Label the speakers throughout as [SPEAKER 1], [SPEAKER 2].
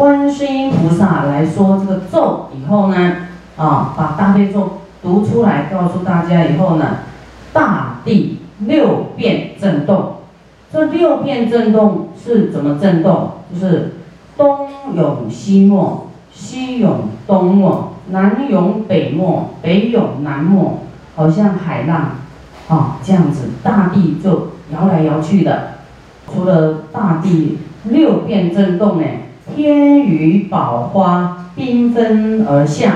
[SPEAKER 1] 观世音菩萨来说这个咒以后呢，啊，把大悲咒读出来，告诉大家以后呢，大地六变震动。这六变震动是怎么震动？就是东涌西没，西涌东没，南涌北没，北涌南没，好像海浪，啊，这样子，大地就摇来摇去的。除了大地六变震动呢，天雨宝花缤纷而下，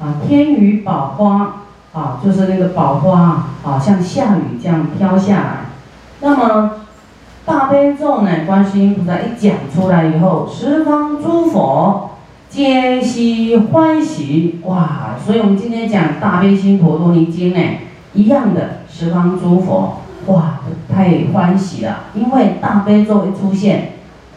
[SPEAKER 1] 啊，天雨宝花，啊，就是那个宝花啊，像下雨这样飘下来。那么大悲咒呢，观世音菩萨一讲出来以后，十方诸佛皆悉欢喜，哇！所以我们今天讲大悲心陀罗尼经呢，一样的十方诸佛。哇，太欢喜了！因为大悲咒一出现，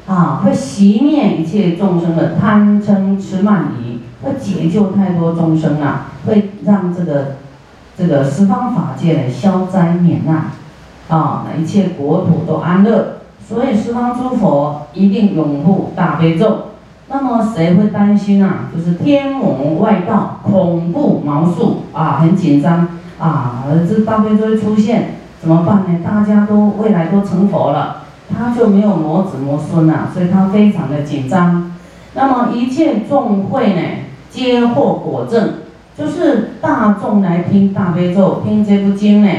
[SPEAKER 1] 啊，会熄灭一切众生的贪嗔痴慢疑，会解救太多众生啊，会让这个这个十方法界的消灾免难，啊，那一切国土都安乐。所以十方诸佛一定拥护大悲咒。那么谁会担心啊？就是天魔外道恐怖毛数啊，很紧张啊，这大悲咒一出现。怎么办呢？大家都未来都成佛了，他就没有魔子魔孙了，所以他非常的紧张。那么一切众会呢，皆获果证，就是大众来听大悲咒，听这部经呢，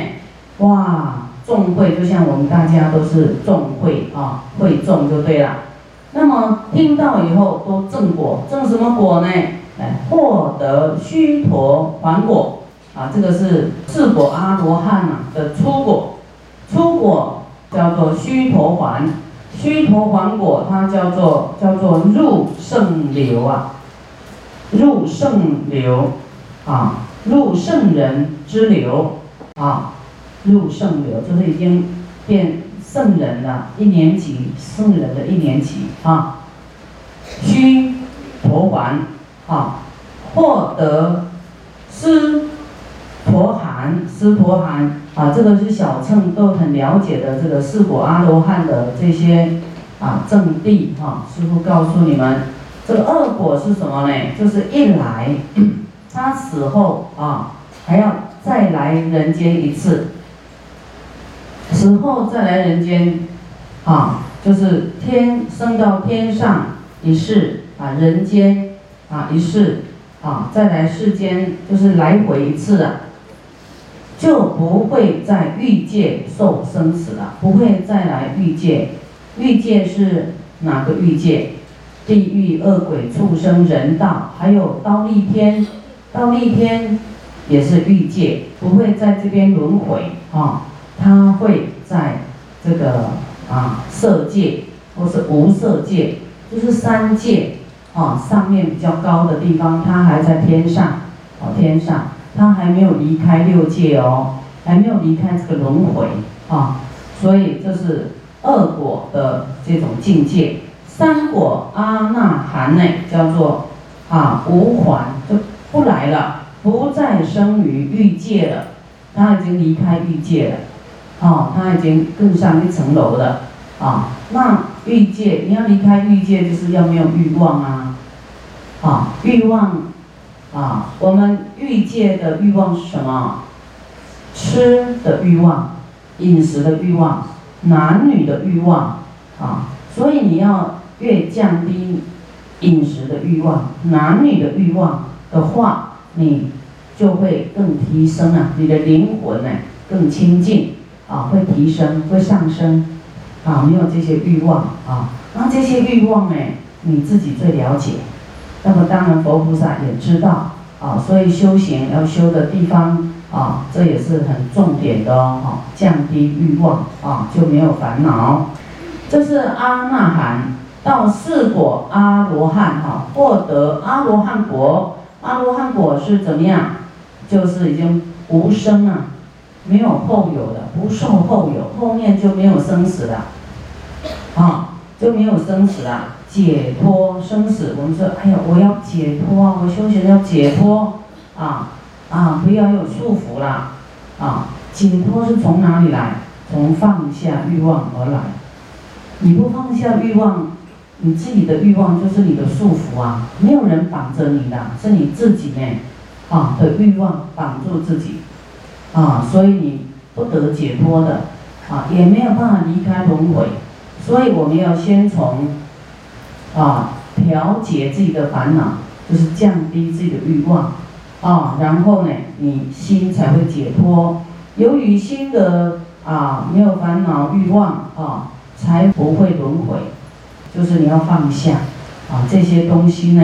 [SPEAKER 1] 哇，众会就像我们大家都是众会啊，会众就对了。那么听到以后都证果，证什么果呢？来获得须陀还果。啊，这个是四果阿罗汉呐的初果，初果叫做须陀环，须陀环果它叫做叫做入圣流啊，入圣流啊，入圣人之流啊，入圣流就是已经变圣人了，一年级圣人的一年级啊，须陀环啊，获得师。陀含、斯陀含啊，这个是小乘都很了解的这个四果阿罗汉的这些啊正地哈。师傅告诉你们，这个恶果是什么呢？就是一来 他死后啊，还要再来人间一次，死后再来人间啊，就是天升到天上一世啊，人间啊一世啊，再来世间就是来回一次啊。就不会在欲界受生死了，不会再来欲界。欲界是哪个欲界？地狱、恶鬼、畜生、人道，还有刀立天。刀立天也是欲界，不会在这边轮回啊。他会在这个啊色界或是无色界，就是三界啊上面比较高的地方，他还在天上，哦天上。他还没有离开六界哦，还没有离开这个轮回啊，所以这是二果的这种境界。三果阿那含呢，叫做啊无还，就不来了，不再生于欲界了，他已经离开欲界了，啊，他已经更上一层楼了啊。那欲界你要离开欲界，就是要没有欲望啊，啊欲望。啊，我们欲界的欲望是什么？吃的欲望，饮食的欲望，男女的欲望啊。所以你要越降低饮食的欲望、男女的欲望的话，你就会更提升啊，你的灵魂呢更清净啊，会提升，会上升啊。没有这些欲望啊，那这些欲望呢，你自己最了解。那么当然，佛菩萨也知道啊，所以修行要修的地方啊，这也是很重点的哦。降低欲望啊，就没有烦恼。这是阿那含到四果阿罗汉哈，获得阿罗汉果。阿罗汉果是怎么样？就是已经无生啊，没有后有的，不受后有，后面就没有生死了，啊，就没有生死啊。解脱生死，我们说，哎呀，我要解脱啊！我修行要解脱啊啊！不要有束缚啦啊！解脱是从哪里来？从放下欲望而来。你不放下欲望，你自己的欲望就是你的束缚啊，没有人绑着你的，是你自己呢，啊的欲望绑住自己，啊，所以你不得解脱的，啊，也没有办法离开轮回，所以我们要先从，啊，调节自己的烦恼，就是降低自己的欲望，啊，然后呢，你心才会解脱。由于心的啊没有烦恼欲望啊，才不会轮回。就是你要放下啊这些东西呢，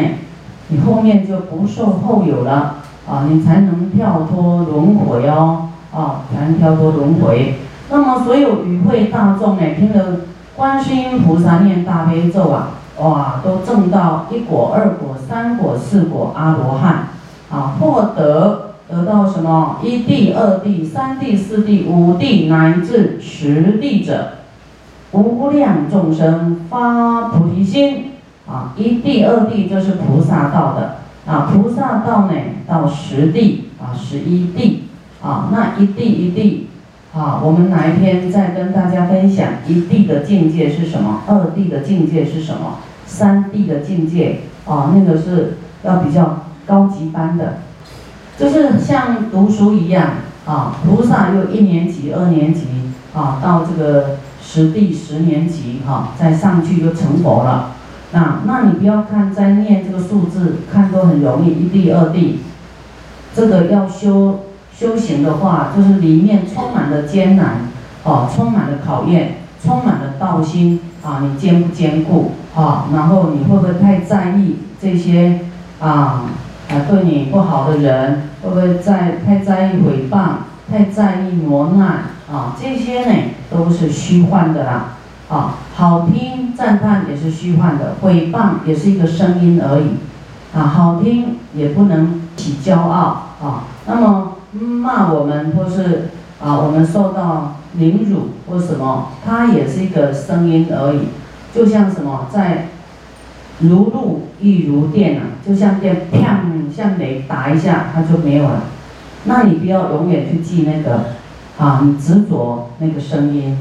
[SPEAKER 1] 你后面就不受后有了啊，你才能跳脱轮回哦啊，才能跳脱轮回。那么所有与会大众呢，听了观世音菩萨念大悲咒啊，哇，都证到一果、二果、三果、四果阿罗汉啊，获得。得到什么一地、二地、三地、四地、五地乃至十地者，无量众生发菩提心啊！一地、二地就是菩萨道的啊，菩萨道呢到十地啊，十一地啊，那一地一地啊，我们哪一天再跟大家分享一地的境界是什么？二地的境界是什么？三地的境界啊，那个是要比较高级班的。就是像读书一样啊，菩萨又一年级、二年级啊，到这个十地十年级哈，再上去就成佛了。那那你不要看在念这个数字，看都很容易，一地二地。这个要修修行的话，就是里面充满了艰难哦，充满了考验，充满了道心啊，你坚不坚固啊？然后你会不会太在意这些啊？啊，对你不好的人，会不会在太在意诽谤，太在意磨难啊？这些呢都是虚幻的啦。啊，好听赞叹也是虚幻的，诽谤也是一个声音而已。啊，好听也不能起骄傲啊。那么骂我们或是啊，我们受到凌辱或什么，它也是一个声音而已。就像什么在。如露亦如电啊，就像电，啪，像雷打一下，它就没有了。那你不要永远去记那个，啊，你执着那个声音，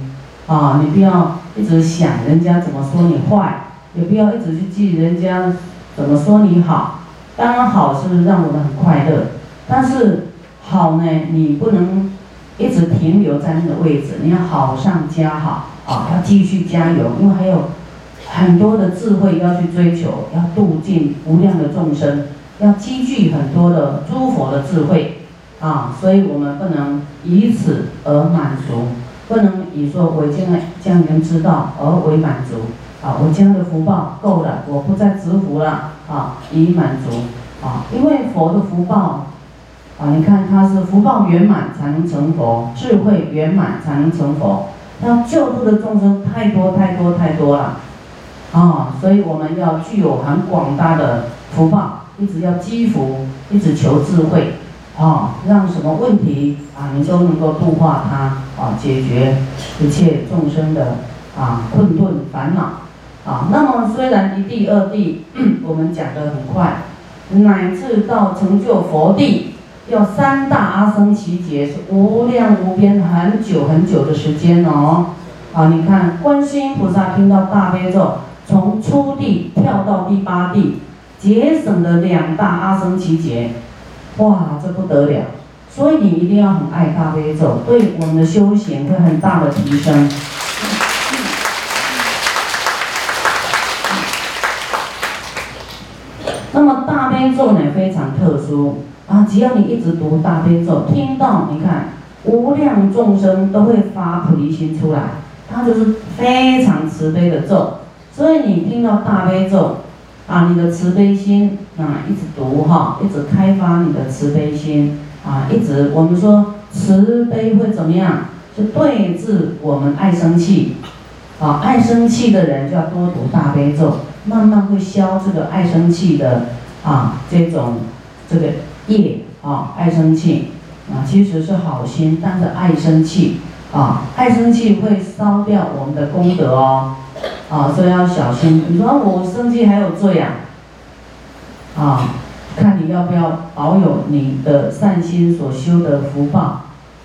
[SPEAKER 1] 啊，你不要一直想人家怎么说你坏，也不要一直去记人家怎么说你好。当然好是让我们很快乐，但是好呢，你不能一直停留在那个位置，你要好上加好，啊，要继续加油，因为还有。很多的智慧要去追求，要度尽无量的众生，要积聚很多的诸佛的智慧啊！所以我们不能以此而满足，不能以说我将来将人知道而为满足啊！我将的福报够了，我不再执福了啊，以满足啊！因为佛的福报啊，你看他是福报圆满才能成佛，智慧圆满才能成佛，他救度的众生太多太多太多了。啊，所以我们要具有很广大的福报，一直要积福，一直求智慧，啊，让什么问题啊，你都能够度化它，啊，解决一切众生的啊困顿烦恼，啊，那么虽然一地二地，我们讲得很快，乃至到成就佛地，要三大阿僧祇劫，是无量无边很久很久的时间哦，啊，你看观世音菩萨听到大悲咒。从初地跳到第八地，节省了两大阿僧祇劫，哇，这不得了！所以你一定要很爱大悲咒，对我们的修行会很大的提升。那么大悲咒呢非常特殊啊，只要你一直读大悲咒，听到你看无量众生都会发菩提心出来，它就是非常慈悲的咒。所以你听到大悲咒，啊，你的慈悲心啊，一直读哈，一直开发你的慈悲心啊，一直我们说慈悲会怎么样？是对治我们爱生气，啊，爱生气的人就要多读大悲咒，慢慢会消这个爱生气的啊这种这个业啊，爱生气啊，其实是好心，但是爱生气啊，爱生气会烧掉我们的功德哦。啊，所以要小心。你说我生气还有罪啊？啊，看你要不要保有你的善心所修的福报。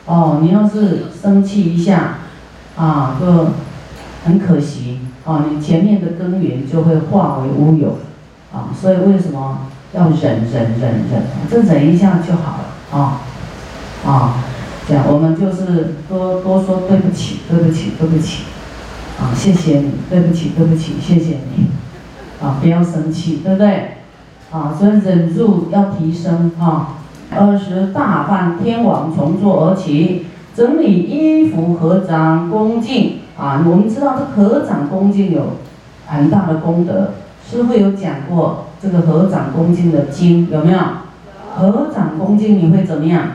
[SPEAKER 1] 哦，你要是生气一下，啊，就很可惜。啊，你前面的根源就会化为乌有，啊，所以为什么要忍忍忍忍？这忍一下就好了，啊，啊，这样我们就是多多说对不起，对不起，对不起，啊，谢谢你，对不起，对不起，谢谢你，啊，不要生气，对不对？啊，所以忍住要提升，啊，二十大梵天王从坐而起，整理衣服，合掌恭敬。啊，我们知道这合掌恭敬有很大的功德。师父有讲过这个合掌恭敬的经，有没有？合掌恭敬你会怎么样？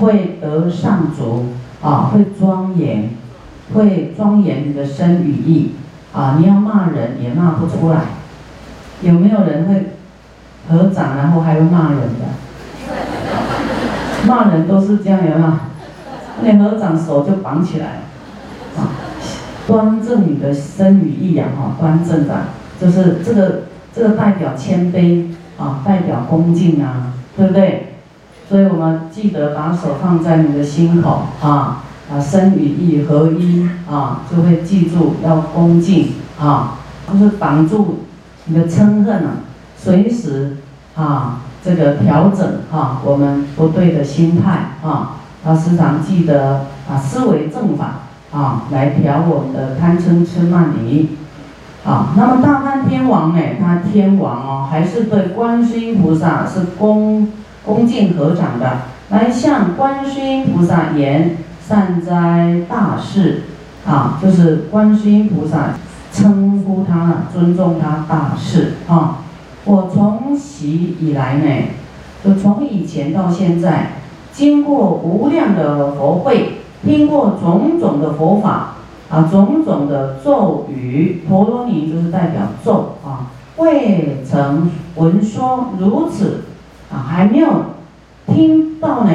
[SPEAKER 1] 会得上足啊，会庄严，会庄严你的身语意啊。你要骂人也骂不出来。有没有人会合掌然后还会骂人的？骂人都是这样，有没有？你合掌手就绑起来啊。端正你的身与意啊，哈，端正的，就是这个这个代表谦卑啊，代表恭敬啊，对不对？所以我们记得把手放在你的心口啊，啊，身与意合一啊，就会记住要恭敬啊，就是绑住你的嗔恨啊，随时啊这个调整啊我们不对的心态啊，要时常记得啊思维正法。啊，来调我们的贪嗔痴慢疑，啊，那么大梵天王呢？他天王哦，还是对观世音菩萨是恭恭敬合掌的，来向观世音菩萨言善哉大士，啊，就是观世音菩萨称呼他，尊重他大士啊。我从习以来呢，就从以前到现在，经过无量的佛会。听过种种的佛法啊，种种的咒语，婆罗尼就是代表咒啊，未曾闻说如此啊，还没有听到呢，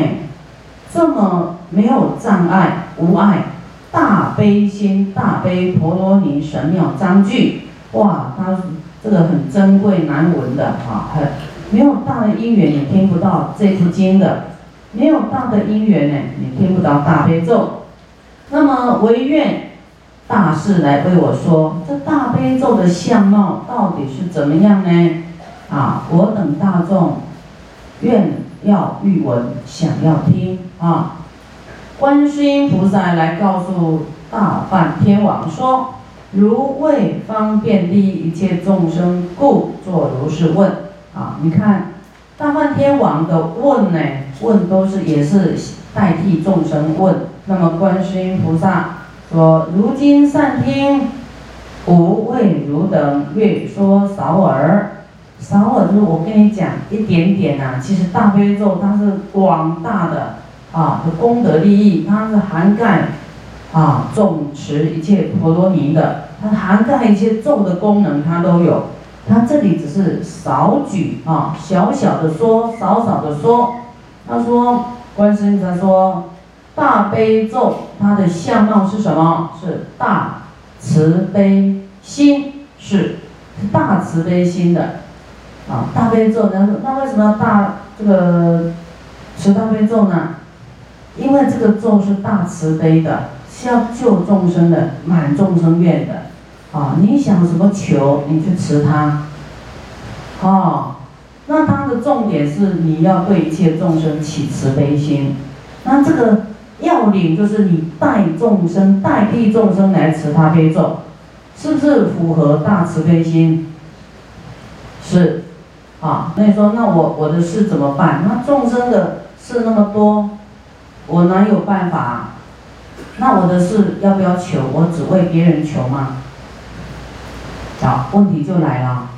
[SPEAKER 1] 这么没有障碍、无碍、大悲心、大悲婆罗尼神妙章句，哇，它这个很珍贵难闻的啊，很没有大的因缘，你听不到这部经的。没有大的因缘呢，你听不到大悲咒。那么唯愿大士来为我说，这大悲咒的相貌到底是怎么样呢？啊，我等大众愿要欲闻，想要听啊。观世音菩萨来告诉大梵天王说：如为方便利益一切众生，故作如是问。啊，你看大梵天王的问呢？问都是也是代替众生问，那么观世音菩萨说：如今善听，无为汝等略说少耳。少耳就是我跟你讲一点点呐，其实大悲咒它是广大的啊的功德利益，它是涵盖啊总持一切婆罗尼的，它涵盖一些咒的功能它都有。它这里只是少举啊，小小的说，少少的说。他说：“观世音菩萨说，大悲咒它的相貌是什么？是大慈悲心，是大慈悲心的啊。大悲咒，那那为什么要大这个持大悲咒呢？因为这个咒是大慈悲的，是要救众生的，满众生愿的啊。你想什么求，你去持它，啊。”那它的重点是你要对一切众生起慈悲心，那这个要领就是你代众生、代替众生来持大悲咒，是不是符合大慈悲心？是，啊，那你说那我我的事怎么办？那众生的事那么多，我哪有办法？那我的事要不要求？我只为别人求吗？好，问题就来了。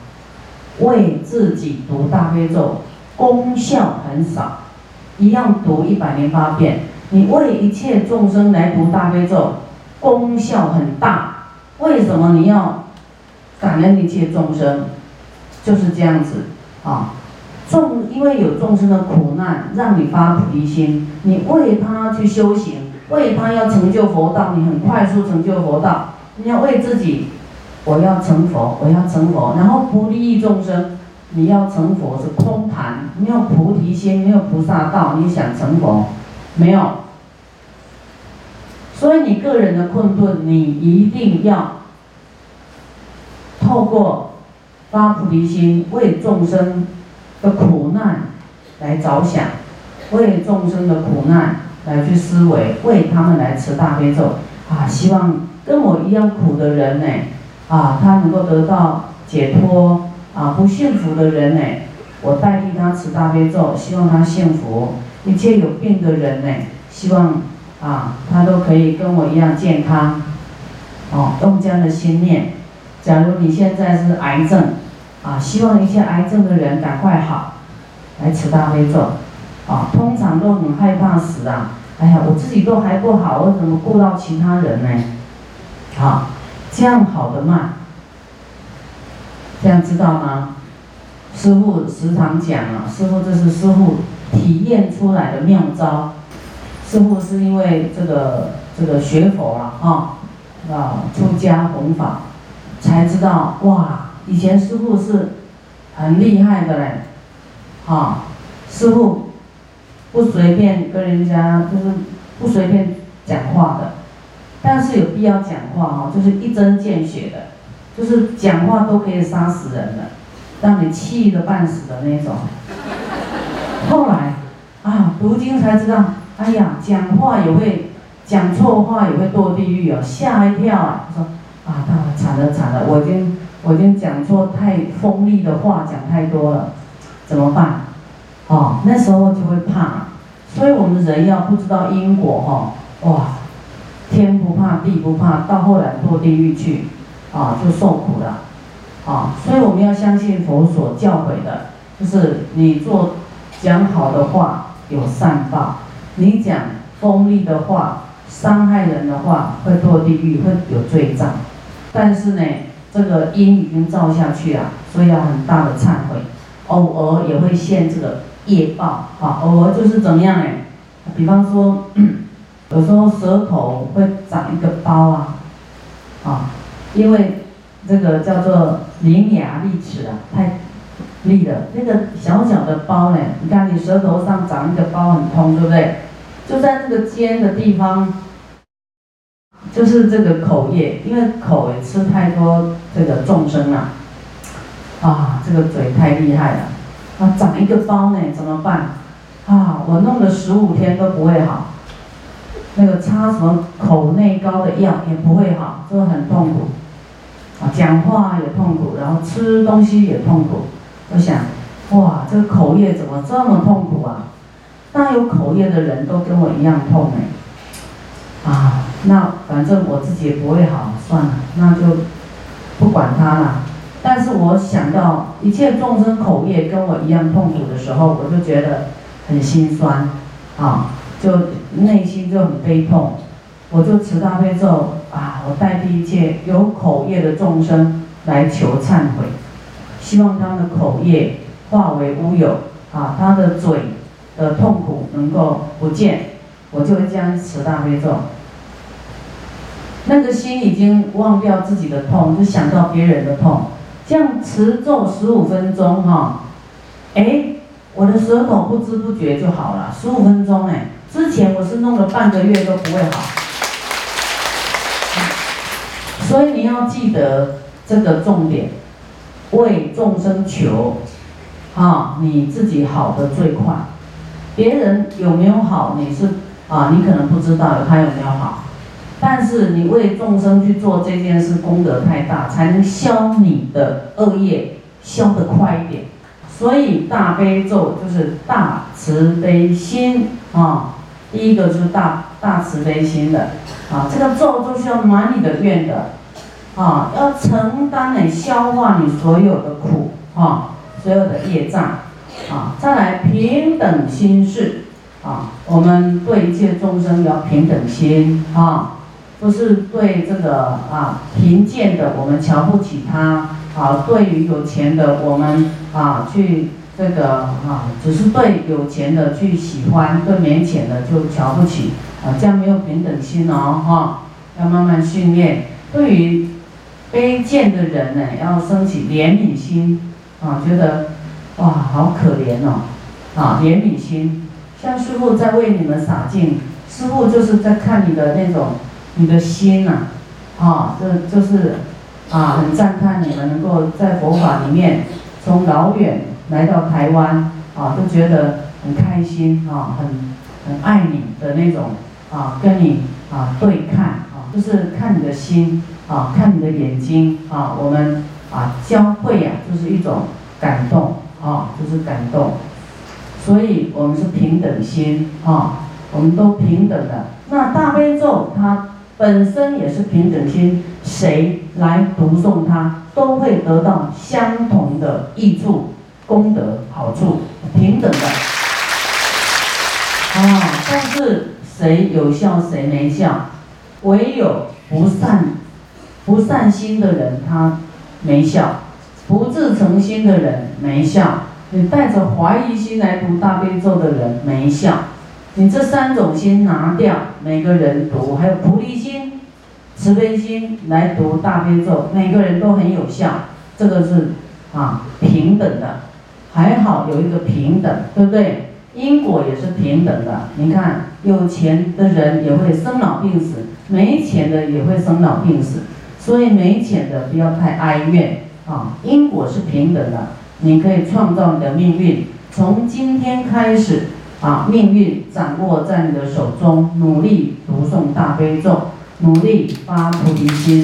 [SPEAKER 1] 为自己读大悲咒，功效很少，一样读一百零八遍。你为一切众生来读大悲咒，功效很大。为什么你要感恩一切众生？就是这样子啊。众因为有众生的苦难，让你发菩提心，你为他去修行，为他要成就佛道，你很快速成就佛道。你要为自己。我要成佛，我要成佛，然后不利益众生。你要成佛是空谈，没有菩提心，没有菩萨道，你想成佛，没有。所以你个人的困顿，你一定要透过发菩提心，为众生的苦难来着想，为众生的苦难来去思维，为他们来持大悲咒啊！希望跟我一样苦的人呢，啊，他能够得到解脱啊！不幸福的人呢，我代替他持大悲咒，希望他幸福。一切有病的人呢，希望啊，他都可以跟我一样健康。哦，用这样的心念。假如你现在是癌症，啊，希望一些癌症的人赶快好，来持大悲咒。啊，通常都很害怕死啊。哎呀，我自己都还不好，我怎么顾到其他人呢？好，这样好的慢，这样知道吗？师傅时常讲啊，师傅这是师傅体验出来的妙招。师傅是因为这个这个学佛了啊。啊，出家弘法，才知道哇！以前师傅是很厉害的嘞，啊，师傅不随便跟人家，就是不随便讲话的，但是有必要讲话哈，就是一针见血的，就是讲话都可以杀死人的，让你气得半死的那种。后来啊，读经才知道，哎呀，讲话也会。讲错话也会堕地狱哦，吓一跳啊！他说啊，他惨了惨了，我已经我已经讲错太锋利的话，讲太多了，怎么办？哦，那时候就会怕，所以我们人要不知道因果哈，哇，天不怕地不怕，到后来堕地狱去，啊，就受苦了，啊，所以我们要相信佛所教诲的，就是你做讲好的话有善报，你讲锋利的话。伤害人的话会堕地狱，会有罪障。但是呢，这个因已经造下去了，所以要很大的忏悔。偶尔也会现这个业报，啊，偶尔就是怎么样呢？比方说，有时候舌头会长一个包啊，啊，因为这个叫做伶牙俐齿啊，太立的。那个小小的包呢，你看你舌头上长一个包很痛，对不对？就在那个尖的地方，就是这个口液，因为口也吃太多这个众生了，啊，这个嘴太厉害了，啊，长一个包呢，怎么办？啊，我弄了十五天都不会好，那个擦什么口内膏的药也不会好，就很痛苦，啊，讲话也痛苦，然后吃东西也痛苦，我想，哇，这个口业怎么这么痛苦啊？那有口业的人都跟我一样痛哎，啊，那反正我自己也不会好，算了，那就不管他了。但是我想到一切众生口业跟我一样痛苦的时候，我就觉得很心酸，啊，就内心就很悲痛。我就持大悲咒啊，我代替一切有口业的众生来求忏悔，希望他的口业化为乌有，啊，他的嘴。的痛苦能够不见，我就会这样持大悲咒。那个心已经忘掉自己的痛，就想到别人的痛。这样持咒十五分钟哈，哎，我的舌头不知不觉就好了。十五分钟哎，之前我是弄了半个月都不会好。所以你要记得这个重点，为众生求，啊，你自己好的最快。别人有没有好，你是啊，你可能不知道他有没有好，但是你为众生去做这件事，功德太大，才能消你的恶业，消得快一点。所以大悲咒就是大慈悲心啊，第一个就是大大慈悲心的啊，这个咒就是要满你的愿的啊，要承担你消化你所有的苦啊，所有的业障。啊，再来平等心事，啊，我们对一切众生要平等心，啊，不是对这个啊贫贱的我们瞧不起他，啊，对于有钱的我们啊去这个啊，只是对有钱的去喜欢，对没钱的就瞧不起，啊，这样没有平等心哦，哈，要慢慢训练。对于卑贱的人呢，要升起怜悯心，啊，觉得。哇，好可怜哦！啊，怜悯心，像师傅在为你们洒净，师傅就是在看你的那种，你的心呐，啊，这就是啊，很赞叹你们能够在佛法里面，从老远来到台湾，啊，都觉得很开心啊，很很爱你的那种啊，跟你啊对看，就是看你的心啊，看你的眼睛啊，我们啊交汇呀，就是一种感动啊，就是感动，所以我们是平等心啊，我们都平等的。那大悲咒它。本身也是平等心，谁来读诵它，都会得到相同的益处、功德、好处，平等的。啊，但是谁有效，谁没效？唯有不善、不善心的人，他没效；不自诚心的人没效；你带着怀疑心来读大悲咒的人没效。你这三种心拿掉，每个人读，还有菩提心、慈悲心来读大悲咒，每个人都很有效。这个是啊平等的，还好有一个平等，对不对？因果也是平等的。你看，有钱的人也会生老病死，没钱的也会生老病死，所以没钱的不要太哀怨啊。因果是平等的，你可以创造你的命运，从今天开始。啊，命运掌握在你的手中，努力读诵大悲咒，努力发菩提心。